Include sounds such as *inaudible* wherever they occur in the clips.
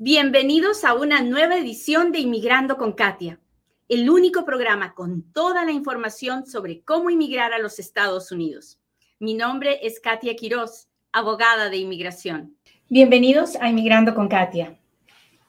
Bienvenidos a una nueva edición de Inmigrando con Katia, el único programa con toda la información sobre cómo inmigrar a los Estados Unidos. Mi nombre es Katia Quiroz, abogada de inmigración. Bienvenidos a Inmigrando con Katia.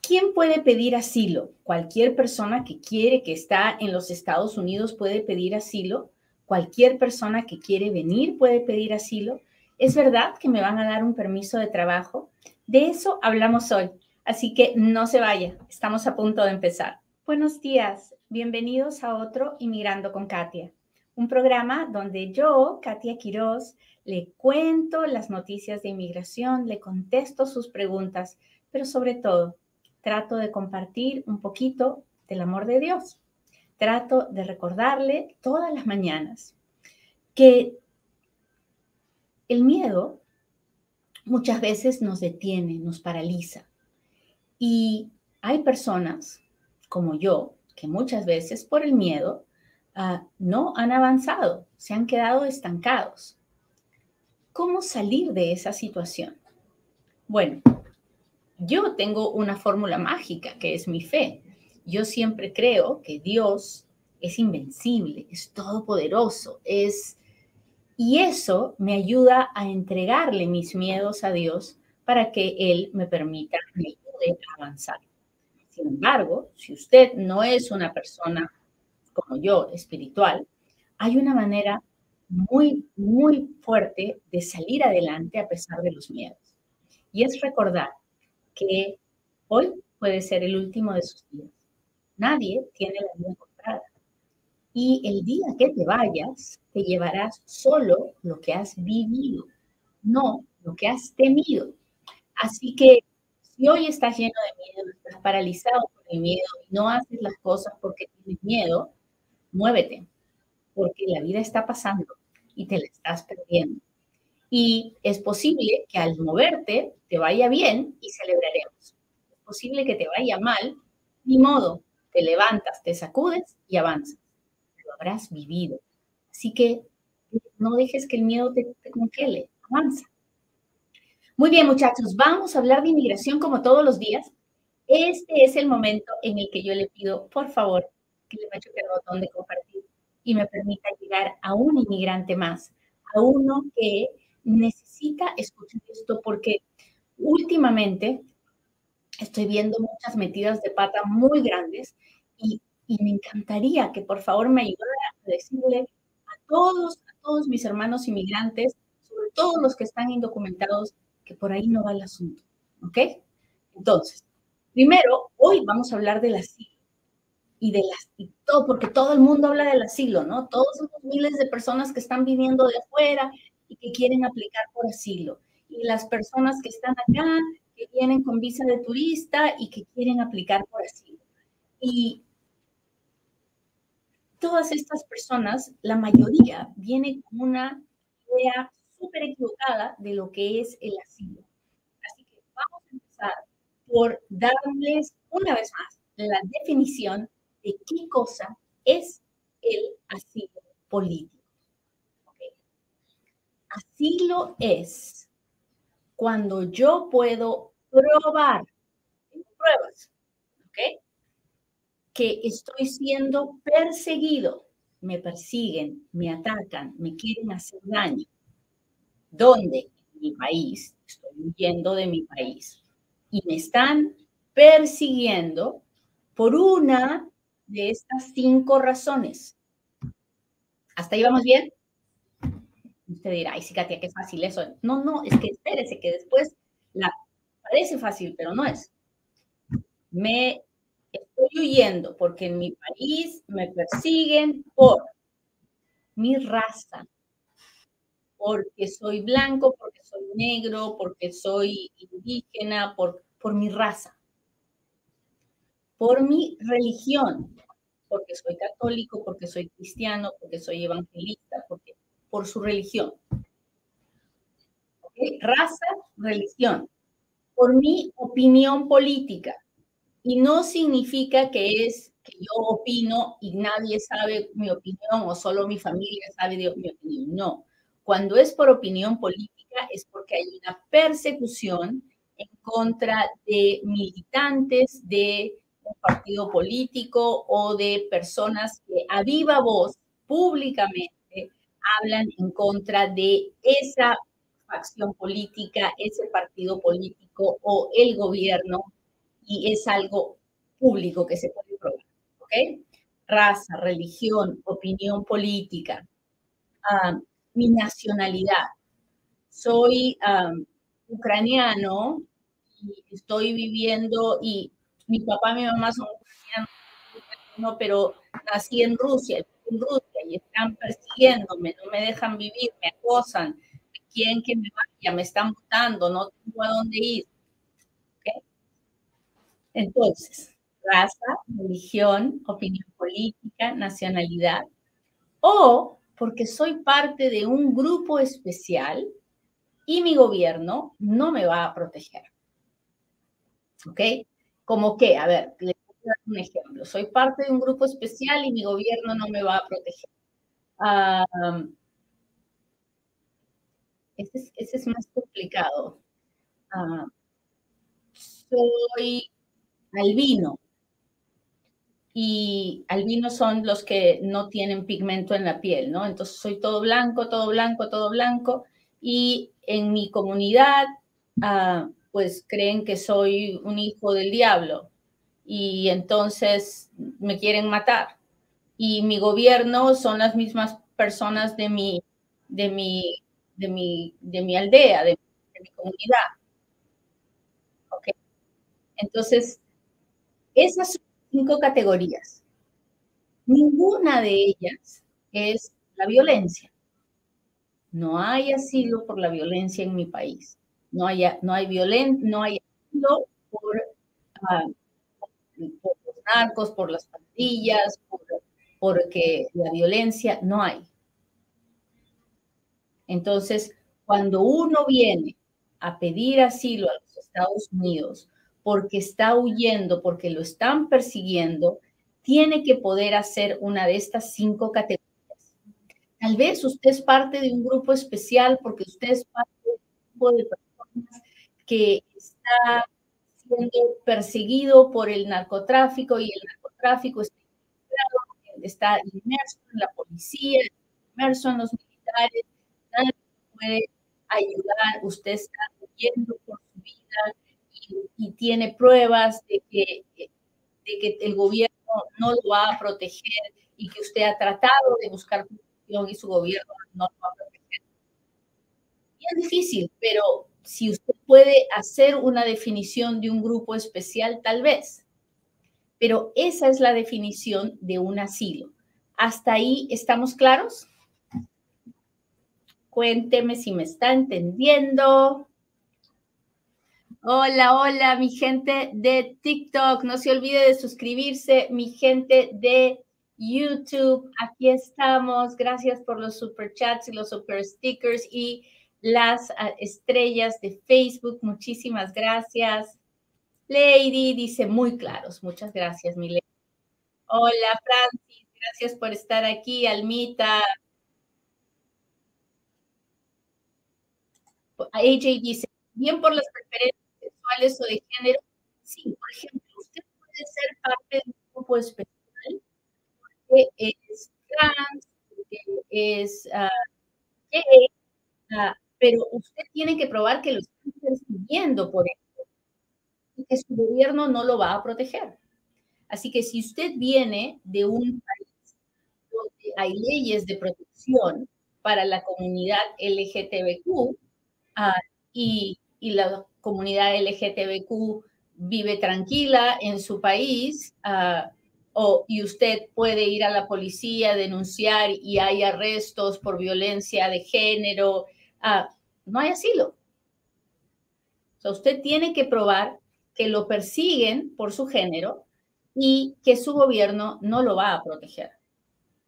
¿Quién puede pedir asilo? Cualquier persona que quiere que está en los Estados Unidos puede pedir asilo. Cualquier persona que quiere venir puede pedir asilo. ¿Es verdad que me van a dar un permiso de trabajo? De eso hablamos hoy. Así que no se vaya, estamos a punto de empezar. Buenos días, bienvenidos a otro Inmigrando con Katia, un programa donde yo, Katia Quiroz, le cuento las noticias de inmigración, le contesto sus preguntas, pero sobre todo trato de compartir un poquito del amor de Dios. Trato de recordarle todas las mañanas que el miedo muchas veces nos detiene, nos paraliza. Y hay personas como yo que muchas veces por el miedo ah, no han avanzado, se han quedado estancados. ¿Cómo salir de esa situación? Bueno, yo tengo una fórmula mágica que es mi fe. Yo siempre creo que Dios es invencible, es todopoderoso, es... Y eso me ayuda a entregarle mis miedos a Dios para que Él me permita, avanzar. Sin embargo, si usted no es una persona como yo, espiritual, hay una manera muy, muy fuerte de salir adelante a pesar de los miedos. Y es recordar que hoy puede ser el último de sus días. Nadie tiene la vida comprada. Y el día que te vayas, te llevarás solo lo que has vivido, no lo que has temido. Así que si hoy estás lleno de miedo, estás paralizado por el miedo y no haces las cosas porque tienes miedo, muévete, porque la vida está pasando y te la estás perdiendo. Y es posible que al moverte te vaya bien y celebraremos. Es posible que te vaya mal, ni modo, te levantas, te sacudes y avanzas. Lo habrás vivido. Así que no dejes que el miedo te, te congele, avanza. Muy bien, muchachos, vamos a hablar de inmigración como todos los días. Este es el momento en el que yo le pido, por favor, que le machuque el botón de compartir y me permita llegar a un inmigrante más, a uno que necesita escuchar esto porque últimamente estoy viendo muchas metidas de pata muy grandes y, me encantaría que por favor me ayudara a decirle a todos, a todos mis hermanos inmigrantes, sobre todo los que están indocumentados, que por ahí no va el asunto. ¿Ok? Entonces, primero, hoy vamos a hablar del asilo. Y, de las, y todo, porque todo el mundo habla del asilo, ¿no? Todos esos miles de personas que están viniendo de afuera y que quieren aplicar por asilo. Y las personas que están acá, que vienen con visa de turista y que quieren aplicar por asilo. Y todas estas personas, la mayoría, viene con una idea súper equivocada de lo que es el asilo. Así que vamos a empezar por darles una vez más la definición de qué cosa es el asilo político. Asilo es cuando yo puedo probar, pruebas, ¿ok? Que estoy siendo perseguido, me persiguen, me atacan, me quieren hacer daño donde mi país, estoy huyendo de mi país, y me están persiguiendo por una de estas cinco razones. ¿Hasta ahí vamos bien? Usted dirá, ay, sí, Katia, qué fácil eso. No, no, es que espérese, que después parece fácil, pero no es. Me estoy huyendo porque en mi país me persiguen por mi raza, porque soy blanco, porque soy negro, porque soy indígena, por, por mi raza, por mi religión, porque soy católico, porque soy cristiano, porque soy evangelista, porque, por su religión. Raza, religión, por mi opinión política. Y no significa que es que yo opino y nadie sabe mi opinión o solo mi familia sabe de mi opinión. No, cuando es por opinión política es porque hay una persecución en contra de militantes de un partido político o de personas que a viva voz públicamente hablan en contra de esa facción política, ese partido político o el gobierno y es algo público que se puede probar. ¿Ok? Raza, religión, opinión política, ah, mi nacionalidad. Soy ucraniano y estoy viviendo y mi papá y mi mamá son ucranianos, pero nací en Rusia, en Rusia y están persiguiéndome, no me dejan vivir, me acosan, quieren que me vaya, me están votando, no tengo a dónde ir. Entonces, raza, religión, opinión política, nacionalidad, o porque soy parte de un grupo especial y mi gobierno no me va a proteger. ¿Ok? Como que, a ver, le voy a dar un ejemplo. Soy parte de un grupo especial y mi gobierno no me va a proteger. ese, es, más complicado. Ah, soy albino. Y albinos son los que no tienen pigmento en la piel, ¿no? Entonces soy todo blanco, todo blanco, todo blanco. Y en mi comunidad, ah, pues creen que soy un hijo del diablo. Y entonces me quieren matar. Y mi gobierno son las mismas personas de mi, de mi, de mi, de mi aldea, de, mi comunidad. ¿Ok? Entonces, esas son cinco categorías. Ninguna de ellas es la violencia. No hay asilo por la violencia en mi país. No hay, no hay, no hay asilo por, ah, por, los narcos, por las pandillas, porque la violencia no hay. Entonces, cuando uno viene a pedir asilo a los Estados Unidos, porque está huyendo, porque lo están persiguiendo, tiene que poder hacer una de estas cinco categorías. Tal vez usted es parte de un grupo especial porque usted es parte de un grupo de personas que está siendo perseguido por el narcotráfico y el narcotráfico está, está inmerso en la policía, inmerso en los militares, nadie puede ayudar, usted está huyendo por su vida, y, tiene pruebas de que, de que el gobierno no lo va a proteger y que usted ha tratado de buscar protección y su gobierno no lo va a proteger. Es difícil, pero si usted puede hacer una definición de un grupo especial, tal vez. Pero esa es la definición de un asilo. ¿Hasta ahí estamos claros? Cuénteme si me está entendiendo. Hola, hola, mi gente de TikTok. No se olvide de suscribirse, mi gente de YouTube. Aquí estamos. Gracias por los super chats y los super stickers y las ah, estrellas de Facebook. Muchísimas gracias. Lady dice muy claros. Muchas gracias, mi lady. Hola, Francis. Gracias por estar aquí. Almita. AJ dice, bien por las preferencias o de género, sí, por ejemplo, usted puede ser parte de un grupo especial porque es trans, porque es uh, gay, uh, pero usted tiene que probar que lo están persiguiendo por eso y que su gobierno no lo va a proteger. Así que si usted viene de un país donde hay leyes de protección para la comunidad LGTBQ uh, y, y la comunidad LGTBQ vive tranquila en su país uh, o, y usted puede ir a la policía, denunciar y hay arrestos por violencia de género, uh, no hay asilo. O sea, usted tiene que probar que lo persiguen por su género y que su gobierno no lo va a proteger.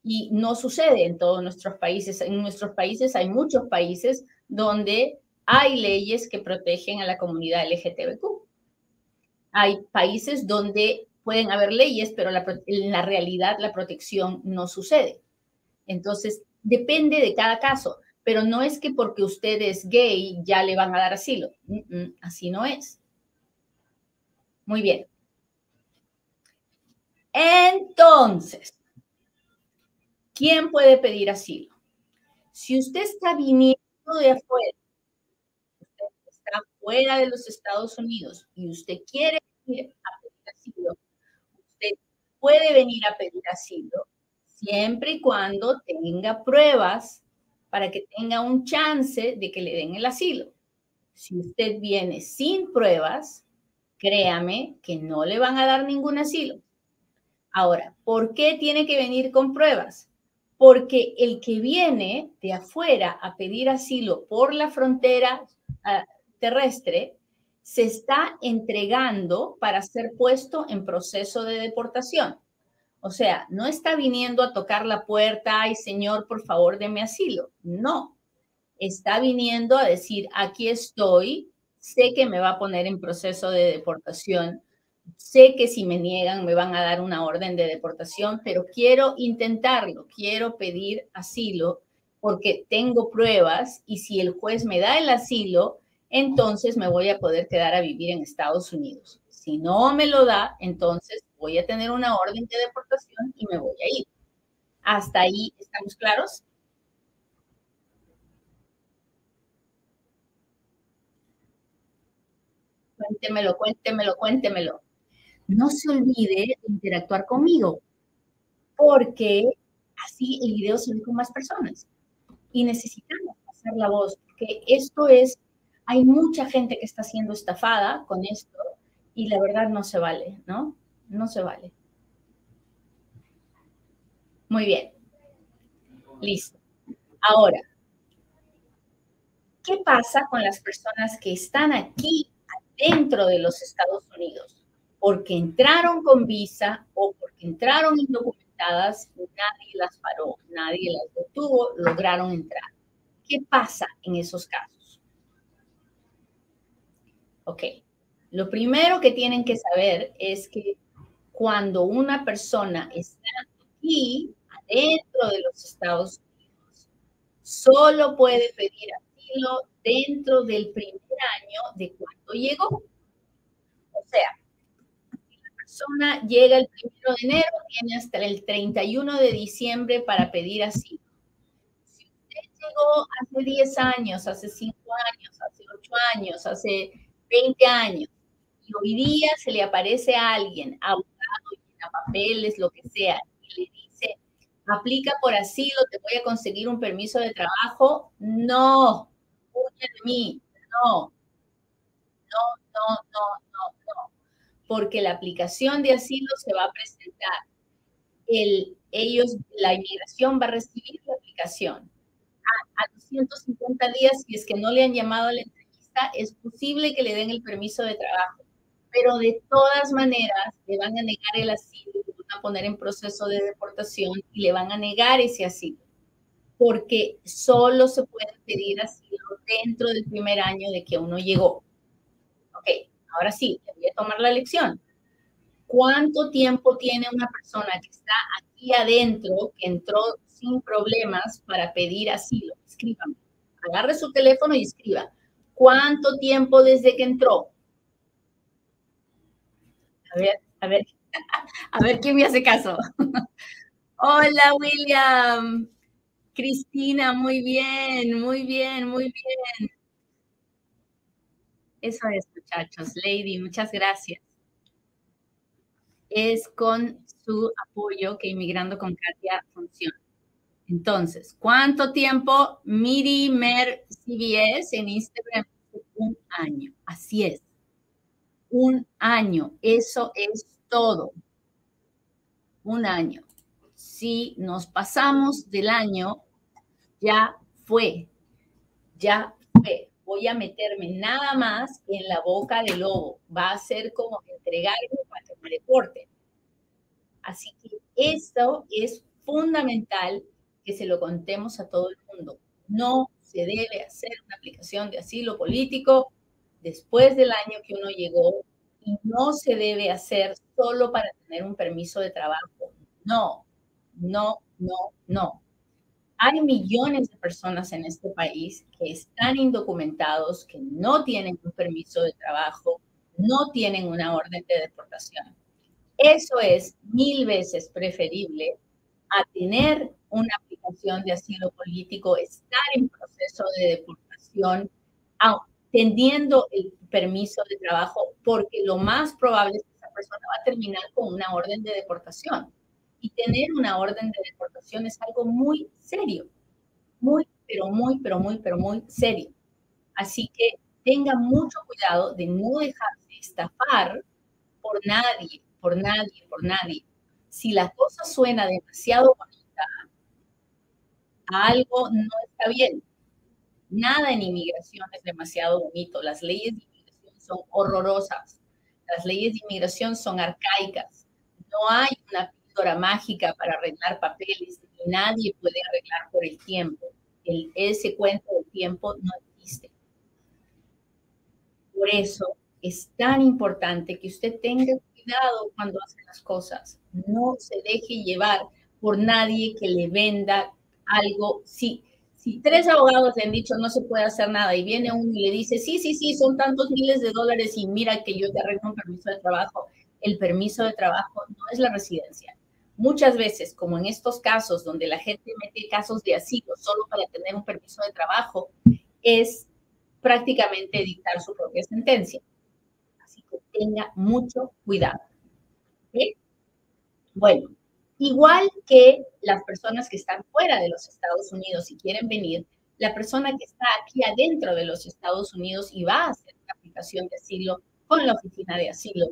Y no sucede en todos nuestros países. En nuestros países hay muchos países donde hay leyes que protegen a la comunidad LGTBQ. Hay países donde pueden haber leyes, pero en la realidad la protección no sucede. Entonces, depende de cada caso, pero no es que porque usted es gay ya le van a dar asilo. así no es. Muy bien. Entonces, ¿quién puede pedir asilo? Si usted está viniendo de afuera, fuera de los Estados Unidos y usted quiere venir a pedir asilo, usted puede venir a pedir asilo siempre y cuando tenga pruebas para que tenga un chance de que le den el asilo. Si usted viene sin pruebas, créame que no le van a dar ningún asilo. Ahora, ¿por qué tiene que venir con pruebas? Porque el que viene de afuera a pedir asilo por la frontera terrestre se está entregando para ser puesto en proceso de deportación. O sea, no está viniendo a tocar la puerta, y señor, por favor, deme asilo. No, está viniendo a decir, aquí estoy, sé que me va a poner en proceso de deportación, sé que si me niegan me van a dar una orden de deportación, pero quiero intentarlo, quiero pedir asilo porque tengo pruebas y si el juez me da el asilo, entonces me voy a poder quedar a vivir en Estados Unidos. Si no me lo da, entonces voy a tener una orden de deportación y me voy a ir. ¿Hasta ahí estamos claros? cuéntemelo, cuéntemelo, cuéntemelo. No se olvide de interactuar conmigo, porque así el video se ve con más personas. Y necesitamos pasar la voz, porque esto es, hay mucha gente que está siendo estafada con esto y la verdad no se vale, ¿no? No se vale. Muy bien. Listo. Ahora, ¿qué pasa con las personas que están aquí dentro de los Estados Unidos, porque entraron con visa o porque entraron indocumentadas, nadie las paró, nadie las detuvo, lograron entrar. ¿Qué pasa en esos casos? Ok, lo primero que tienen que saber es que cuando una persona está aquí, adentro de los Estados Unidos, solo puede pedir asilo dentro del primer año de cuando llegó. O sea, si la persona llega el primero de enero, tiene hasta el 31 de diciembre para pedir asilo. Si usted llegó hace 10 años, hace 5 años, hace 8 años, hace 20 años, y hoy día se le aparece a alguien, abogado, llena papeles, lo que sea, y le dice, aplica por asilo, te voy a conseguir un permiso de trabajo, no, de mí. No, no, no, no, no, no. Porque la aplicación de asilo se va a presentar. El, ellos, la inmigración va a recibir la aplicación. A, a los 150 días, si es que no le han llamado a la entrevista, es posible que le den el permiso de trabajo. Pero de todas maneras, le van a negar el asilo, le van a poner en proceso de deportación y le van a negar ese asilo porque solo se puede pedir asilo dentro del primer año de que uno llegó. Ok, ahora sí, voy a tomar la lección. ¿Cuánto tiempo tiene una persona que está aquí adentro, que entró sin problemas para pedir asilo? Escríbame. Agarre su teléfono y escriba. ¿Cuánto tiempo desde que entró? A ver, a ver, *laughs* a ver quién me hace caso. *laughs* Hola, William. Cristina, muy bien, muy bien, muy bien. Eso es, muchachos. Lady, muchas gracias. Es con su apoyo que Inmigrando con Katia funciona. Entonces, ¿cuánto tiempo? Miri Mer CBS en Instagram. Un año. Así es. Un año. Eso es todo. Un año si nos pasamos del año, ya fue, ya fue. Voy a meterme nada más en la boca del lobo. Va a ser como entregarme para que me deporten. Así que esto es fundamental que se lo contemos a todo el mundo. No se debe hacer una aplicación de asilo político después del año que uno llegó y no se debe hacer solo para tener un permiso de trabajo. No, no, no, no. Hay millones de personas en este país que están indocumentados, que no tienen un permiso de trabajo, no tienen una orden de deportación. Eso es mil veces preferible a tener una aplicación de asilo político, estar en proceso de deportación, teniendo el permiso de trabajo, porque lo más probable es que esa persona va a terminar con una orden de deportación. Y tener una orden de deportación es algo muy serio, muy, pero muy, pero muy, pero muy serio. Así que tenga mucho cuidado de no dejarse estafar por nadie, por nadie, por nadie. Si la cosa suena demasiado bonita, algo no está bien. Nada en inmigración es demasiado bonito. Las leyes de inmigración son horrorosas. Las leyes de inmigración son arcaicas. No hay una píldora mágica para arreglar papeles. Nadie puede arreglar por el tiempo. El, ese cuento del tiempo no existe. Por eso es tan importante que usted tenga cuidado cuando hace las cosas. No se deje llevar por nadie que le venda algo. Si, si tres abogados le han dicho no se puede hacer nada y viene uno y le dice, sí, sí, sí, son tantos miles de dólares y mira que yo te arreglo un permiso de trabajo, el permiso de trabajo no es la residencia. Muchas veces, como en estos casos donde la gente mete casos de asilo solo para tener un permiso de trabajo, es prácticamente dictar su propia sentencia. Tenga mucho cuidado. Bueno, igual que las personas que están fuera de los Estados Unidos y quieren venir, la persona que está aquí adentro de los Estados Unidos y va a hacer la aplicación de asilo con la oficina de asilo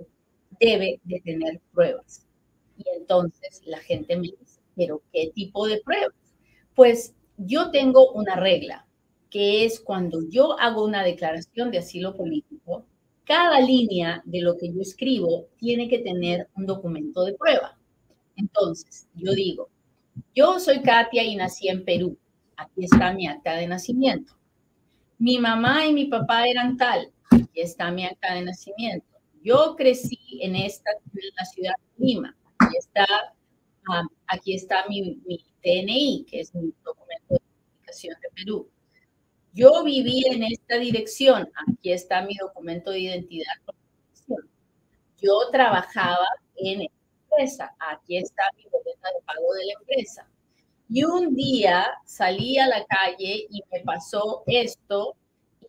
debe de tener pruebas. Y entonces la gente me dice, pero ¿qué tipo de pruebas? Pues yo tengo una regla que es cuando yo hago una declaración de asilo político, cada línea de lo que yo escribo tiene que tener un documento de prueba. Entonces, yo digo, yo soy Katia y nací en Perú. Aquí está mi acta de nacimiento. Mi mamá y mi papá eran tal. Aquí está mi acta de nacimiento. Yo crecí en esta la ciudad de Lima. Aquí está, ah, mi, mi DNI, que es mi documento de identificación de Perú. Yo viví en esta dirección. Aquí está mi documento de identidad. Yo trabajaba en esta empresa. Aquí está mi boleta de pago de la empresa. Y un día salí a la calle y me pasó esto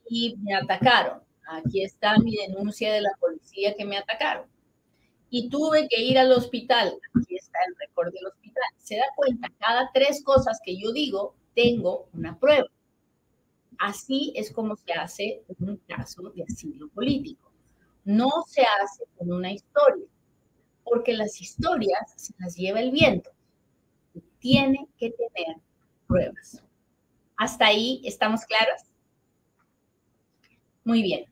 y me atacaron. Aquí está mi denuncia de la policía que me atacaron. Y tuve que ir al hospital. Aquí está el récord del hospital. Se da cuenta, cada tres cosas que yo digo, tengo una prueba. Así es como se hace un caso de asilo político. No se hace con una historia, porque las historias se las lleva el viento. Tiene que tener pruebas. ¿Hasta ahí estamos claras? Muy bien.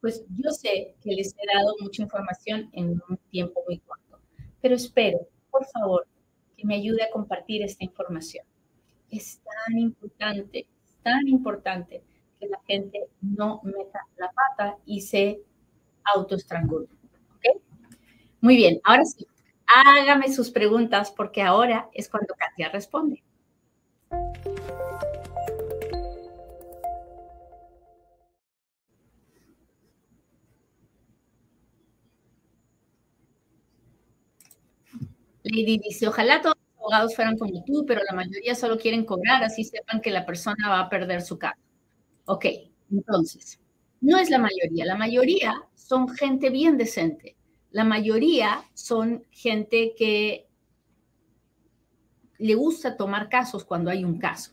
Pues yo sé que les he dado mucha información en un tiempo muy corto, pero espero, por favor, que me ayude a compartir esta información. Es tan importante tan importante que la gente no meta la pata y se autoestrangule. ¿Ok? Muy bien, ahora sí, hágame sus preguntas porque ahora es cuando Katia responde. Lady dice, ojalá todos abogados fueran como tú, pero la mayoría solo quieren cobrar, así sepan que la persona va a perder su casa. Ok, entonces, no es la mayoría, la mayoría son gente bien decente, la mayoría son gente que le gusta tomar casos cuando hay un caso.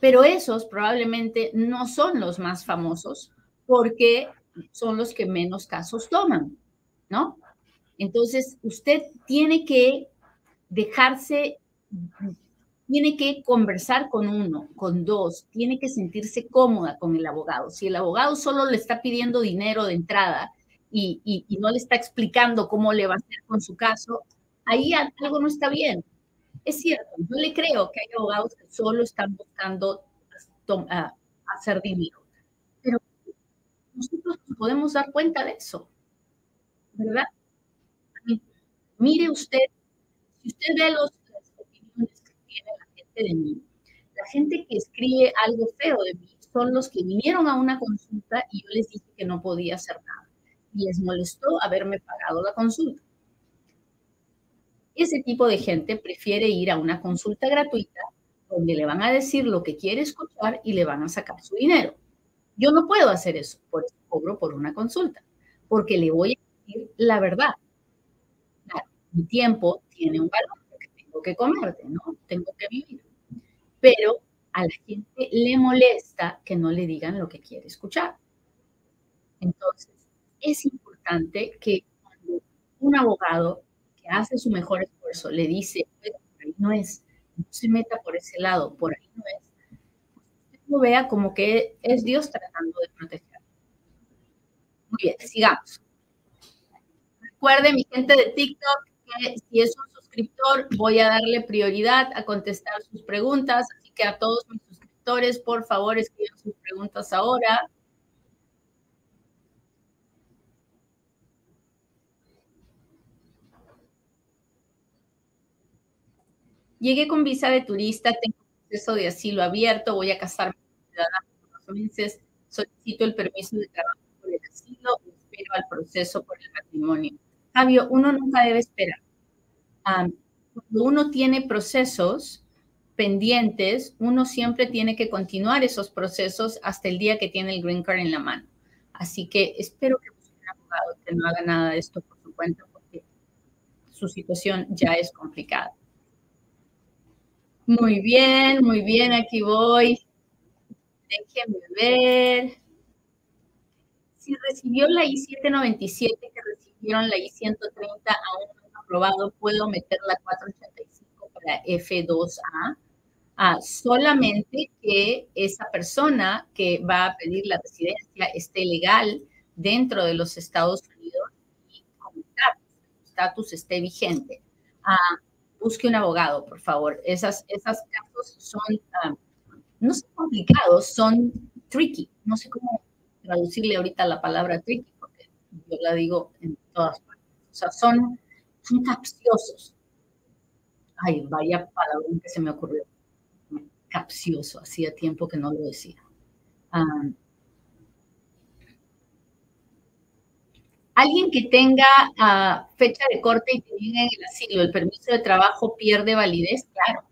Pero esos probablemente no son los más famosos porque son los que menos casos toman, ¿no? Entonces, usted tiene que dejarse, tiene que conversar con uno, con dos, tiene que sentirse cómoda con el abogado. Si el abogado solo le está pidiendo dinero de entrada y, no le está explicando cómo le va a hacer con su caso, ahí algo no está bien. Es cierto, yo le creo que hay abogados que solo están buscando hacer dinero, pero nosotros nos podemos dar cuenta de eso, ¿verdad? Mire usted si usted ve los, las opiniones que tiene la gente de mí, la gente que escribe algo feo de mí son los que vinieron a una consulta y yo les dije que no podía hacer nada. y les molestó haberme pagado la consulta. Ese tipo de gente prefiere ir a una consulta gratuita donde le van a decir lo que quiere escuchar y le van a sacar su dinero. Yo no puedo hacer eso, por eso cobro por una consulta, porque le voy a decir la verdad. Mi tiempo tiene un valor, porque tengo que comerte, ¿no? Tengo que vivir. Pero a la gente le molesta que no le digan lo que quiere escuchar. Entonces, es importante que cuando un abogado que hace su mejor esfuerzo le dice, por ahí no es, no se meta por ese lado, por ahí no es, usted lo vea como que es Dios tratando de proteger. Muy bien, sigamos. Recuerde, mi gente de TikTok, si es un suscriptor, voy a darle prioridad a contestar sus preguntas, así que a todos mis suscriptores, por favor, escriban sus preguntas ahora. Llegué con visa de turista, tengo proceso de asilo abierto, voy a casarme con ciudadano por meses, solicito el permiso de trabajo por el asilo y espero al proceso por el matrimonio. Fabio, uno nunca debe esperar. cuando uno tiene procesos pendientes, uno siempre tiene que continuar esos procesos hasta el día que tiene el green card en la mano. Así que espero que un abogado que no haga nada de esto por su cuenta porque su situación ya es complicada. Muy bien, muy bien, aquí voy. Déjenme ver. Si recibió la I-797 que recibieron la I-130 aún aprobado, ¿puedo meter la 485 para F2A? Ah, solamente que esa persona que va a pedir la residencia esté legal dentro de los Estados Unidos y con estatus esté vigente. Ah, busque un abogado, por favor. Esas, esas casos son, ah, no son complicados, son tricky. No sé cómo traducirle ahorita la palabra tricky, yo la digo en todas partes. O sea, son, son capciosos. Ay, vaya palabra que se me ocurrió. Capcioso, hacía tiempo que no lo decía. Alguien que tenga ah, fecha de corte y te niegan el asilo, el permiso de trabajo pierde validez, claro.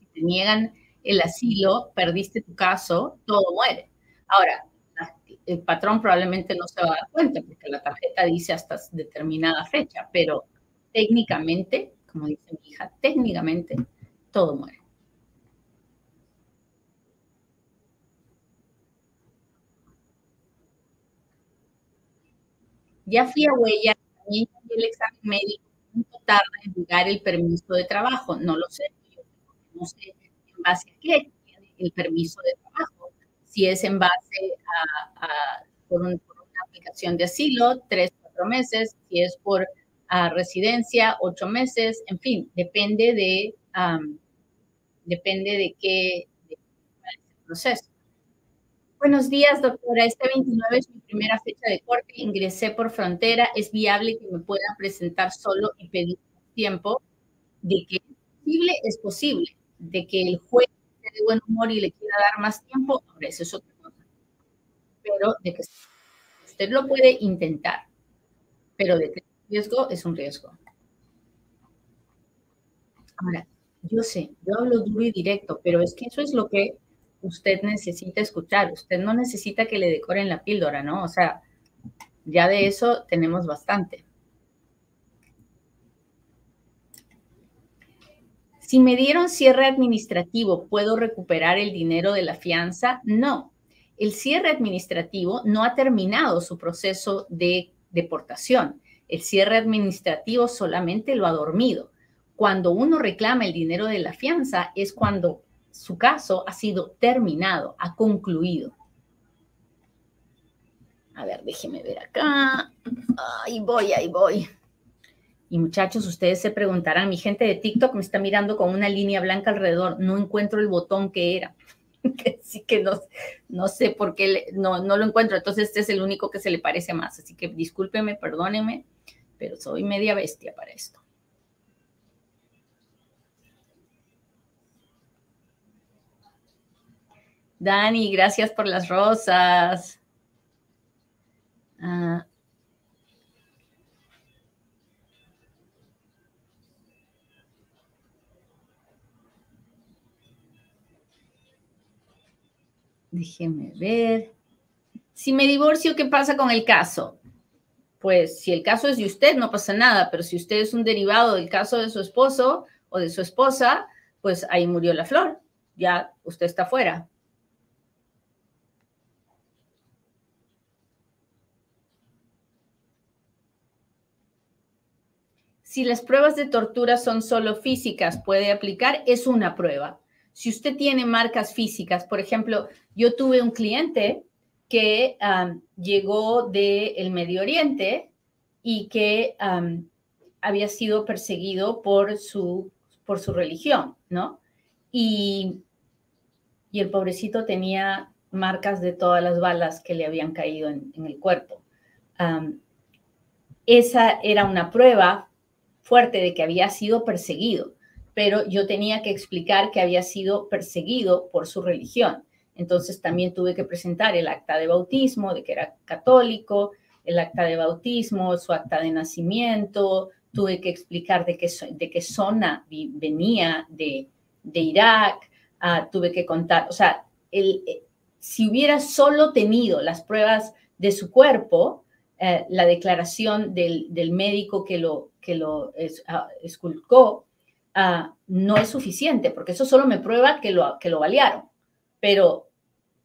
Si te niegan el asilo, perdiste tu caso, todo muere. Ahora, el patrón probablemente no se va a dar cuenta porque la tarjeta dice hasta determinada fecha, pero técnicamente, como dice mi hija, técnicamente todo muere. Ya fui a huella, también el examen médico, ¿cuánto tarda en llegar el permiso de trabajo? No lo sé, no sé en base a qué el permiso de trabajo. Si es en base a, por, una aplicación de asilo, tres, cuatro meses, si es por residencia, ocho meses, en fin, depende de, depende de qué de, proceso. Buenos días, doctora. Este 29 es mi primera fecha de corte. Ingresé por frontera. ¿Es viable que me puedan presentar solo y pedir tiempo? De que es posible, es posible. De que el juez de buen humor y le quiera dar más tiempo, ahora eso es otra cosa. Pero de que usted lo puede intentar. Pero de que riesgo, es un riesgo. Ahora, yo sé, yo hablo duro y directo, pero es que eso es lo que usted necesita escuchar, usted no necesita que le decoren la píldora, ¿no? O sea, ya de eso tenemos bastante. Si me dieron cierre administrativo, ¿puedo recuperar el dinero de la fianza? No. El cierre administrativo no ha terminado su proceso de deportación. El cierre administrativo solamente lo ha dormido. Cuando uno reclama el dinero de la fianza es cuando su caso ha sido terminado, ha concluido. A ver, déjeme ver acá. Ahí voy, ahí voy. Y muchachos, ustedes se preguntarán, mi gente de TikTok me está mirando con una línea blanca alrededor, no encuentro el botón que era. *laughs* Así que no, no sé por qué no, no lo encuentro. Entonces este es el único que se le parece más. Así que discúlpeme, perdónenme, pero soy media bestia para esto. Dani, gracias por las rosas. Ah, Déjeme ver. Si me divorcio, ¿qué pasa con el caso? Pues si el caso es de usted, no pasa nada, pero si usted es un derivado del caso de su esposo o de su esposa, pues ahí murió la flor. Ya usted está fuera. Si las pruebas de tortura son solo físicas, puede aplicar, es una prueba. Si usted tiene marcas físicas, por ejemplo, yo tuve un cliente que llegó del Medio Oriente y que había sido perseguido por su, por su religión, ¿no? Y, y, el pobrecito tenía marcas de todas las balas que le habían caído en, el cuerpo. esa era una prueba fuerte de que había sido perseguido, pero yo tenía que explicar que había sido perseguido por su religión. Entonces también tuve que presentar el acta de bautismo, de que era católico, el acta de bautismo, su acta de nacimiento, tuve que explicar de qué, de qué zona venía de, de Irak, ah, tuve que contar, o sea, el, eh, si hubiera solo tenido las pruebas de su cuerpo, eh, la declaración del, del, médico que lo, que lo ah, esculcó ah, no es suficiente, porque eso solo me prueba que lo, que lo balearon. Pero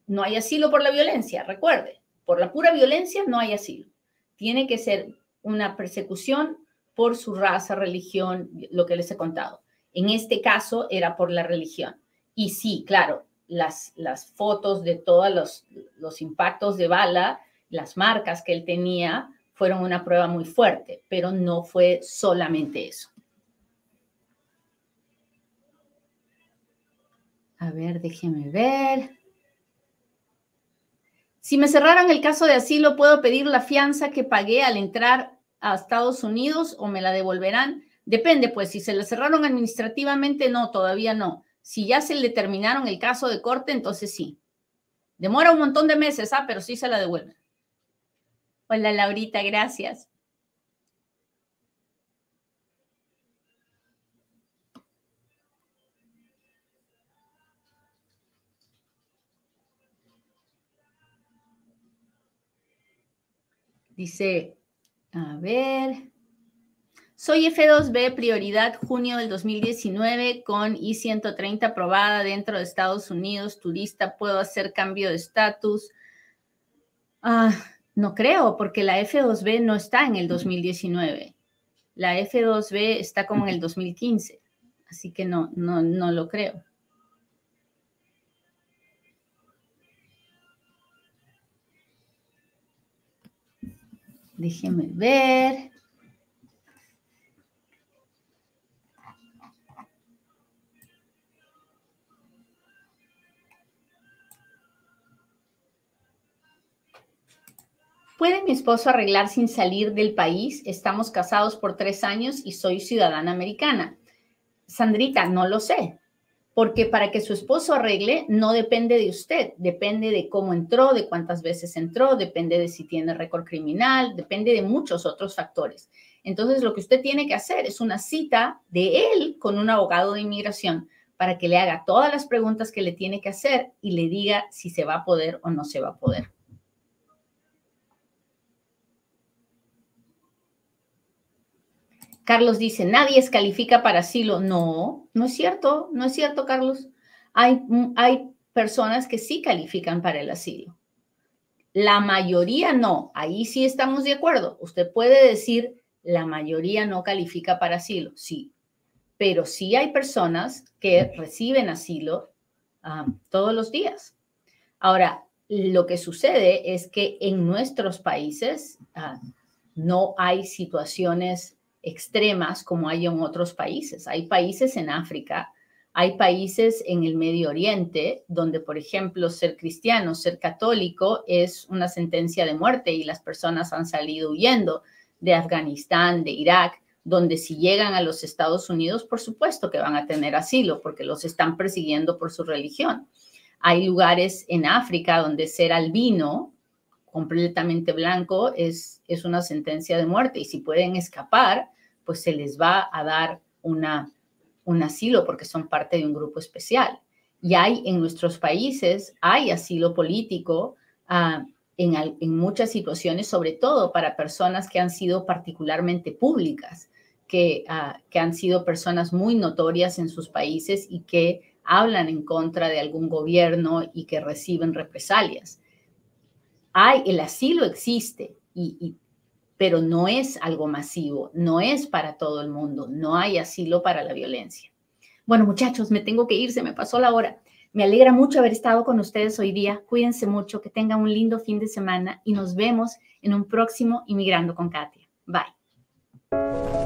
no hay asilo por la violencia, recuerde, por la pura violencia no hay asilo. Tiene que ser una persecución por su raza, religión, lo que les he contado. En este caso era por la religión. Y sí, claro, las, las fotos de todos los, los impactos de bala las marcas que él tenía fueron una prueba muy fuerte, pero no fue solamente eso. A ver, déjeme ver. Si me cerraran el caso de asilo, ¿puedo pedir la fianza que pagué al entrar a Estados Unidos o me la devolverán? Depende, pues, si se la cerraron administrativamente, no, todavía no. Si ya se le terminaron el caso de corte, entonces sí. Demora un montón de meses, ah, pero sí se la devuelven. Hola Laurita, gracias. Dice, a ver, soy F2B, prioridad junio del 2019 con I-130 aprobada dentro de Estados Unidos, turista, puedo hacer cambio de estatus. Ah, no creo, porque la F2B no está en el 2019. La F2B está como en el 2015. Así que no, no, no lo creo. Déjeme ver. ¿Puede mi esposo arreglar sin salir del país? Estamos casados por tres años y soy ciudadana americana. Sandrita, no lo sé, porque para que su esposo arregle no depende de usted, depende de cómo entró, de cuántas veces entró, depende de si tiene récord criminal, depende de muchos otros factores. Entonces, lo que usted tiene que hacer es una cita de él con un abogado de inmigración para que le haga todas las preguntas que le tiene que hacer y le diga si se va a poder o no se va a poder. Carlos dice, nadie califica para asilo. No, no es cierto, no es cierto, Carlos. Hay, mm, hay personas que sí califican para el asilo. La mayoría no, ahí sí estamos de acuerdo. Usted puede decir, la mayoría no califica para asilo, sí, pero sí hay personas que reciben asilo todos los días. Ahora, lo que sucede es que en nuestros países ah, no hay situaciones extremas como hay en otros países. Hay países en África, hay países en el Medio Oriente donde, por ejemplo, ser cristiano, ser católico es una sentencia de muerte y las personas han salido huyendo de Afganistán, de Irak, donde si llegan a los Estados Unidos, por supuesto que van a tener asilo porque los están persiguiendo por su religión. Hay lugares en África donde ser albino, completamente blanco, es, es una sentencia de muerte y si pueden escapar, pues se les va a dar una, un asilo porque son parte de un grupo especial. y hay en nuestros países, hay asilo político uh, en, en, muchas situaciones, sobre todo para personas que han sido particularmente públicas, que, uh, que han sido personas muy notorias en sus países y que hablan en contra de algún gobierno y que reciben represalias. Hay, el asilo existe, y, pero no es algo masivo, no es para todo el mundo, no hay asilo para la violencia. Bueno, muchachos, me tengo que ir, se me pasó la hora. Me alegra mucho haber estado con ustedes hoy día. Cuídense mucho, que tengan un lindo fin de semana y nos vemos en un próximo Inmigrando con Katia. Bye.